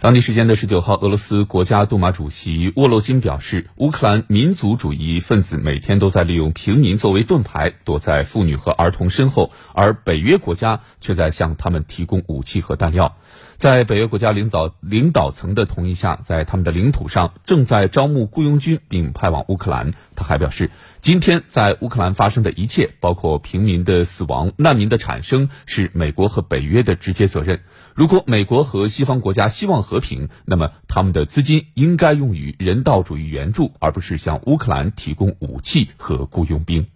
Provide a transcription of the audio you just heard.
当地时间的十九号，俄罗斯国家杜马主席沃洛金表示，乌克兰民族主义分子每天都在利用平民作为盾牌，躲在妇女和儿童身后，而北约国家却在向他们提供武器和弹药。在北约国家领导领导层的同意下，在他们的领土上正在招募雇佣军，并派往乌克兰。他还表示，今天在乌克兰发生的一切，包括平民的死亡、难民的产生，是美国和北约的直接责任。如果美国和西方国家希望和平，那么他们的资金应该用于人道主义援助，而不是向乌克兰提供武器和雇佣兵。